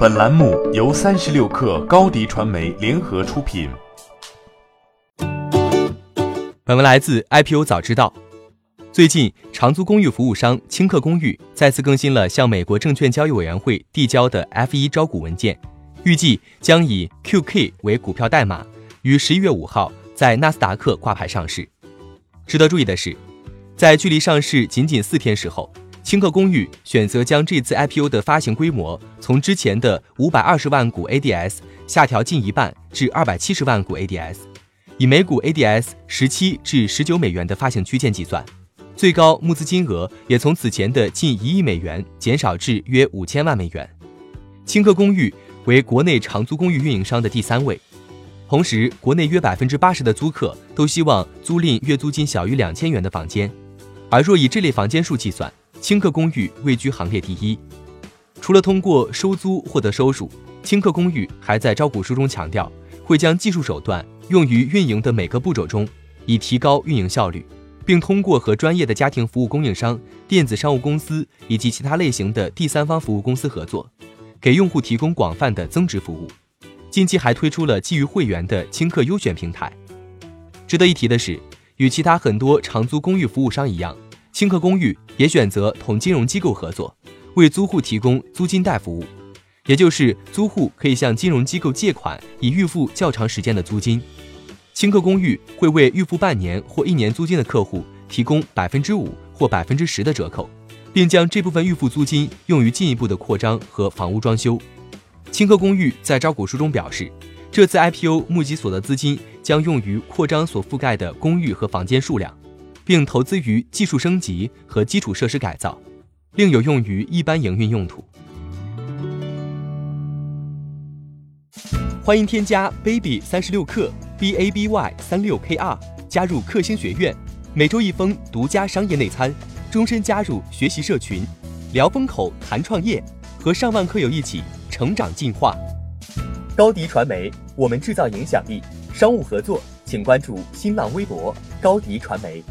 本栏目由三十六氪高低传媒联合出品。本文来自 IPO 早知道。最近，长租公寓服务商轻客公寓再次更新了向美国证券交易委员会递交的 F1 招股文件，预计将以 QK 为股票代码，于十一月五号在纳斯达克挂牌上市。值得注意的是，在距离上市仅仅四天时候。青客公寓选择将这次 IPO 的发行规模从之前的五百二十万股 ADS 下调近一半至二百七十万股 ADS，以每股 ADS 十七至十九美元的发行区间计算，最高募资金额也从此前的近一亿美元减少至约五千万美元。青客公寓为国内长租公寓运营商的第三位，同时国内约百分之八十的租客都希望租赁月租金小于两千元的房间，而若以这类房间数计算。轻客公寓位居行列第一。除了通过收租获得收入，轻客公寓还在招股书中强调，会将技术手段用于运营的每个步骤中，以提高运营效率，并通过和专业的家庭服务供应商、电子商务公司以及其他类型的第三方服务公司合作，给用户提供广泛的增值服务。近期还推出了基于会员的轻客优选平台。值得一提的是，与其他很多长租公寓服务商一样。青客公寓也选择同金融机构合作，为租户提供租金贷服务，也就是租户可以向金融机构借款，以预付较长时间的租金。青客公寓会为预付半年或一年租金的客户提供百分之五或百分之十的折扣，并将这部分预付租金用于进一步的扩张和房屋装修。青客公寓在招股书中表示，这次 IPO 募集所得资金将用于扩张所覆盖的公寓和房间数量。并投资于技术升级和基础设施改造，另有用于一般营运用途。欢迎添加 baby 三十六克 b a b y 三六 k r 加入克星学院，每周一封独家商业内参，终身加入学习社群，聊风口谈创业，和上万课友一起成长进化。高迪传媒，我们制造影响力。商务合作，请关注新浪微博高迪传媒。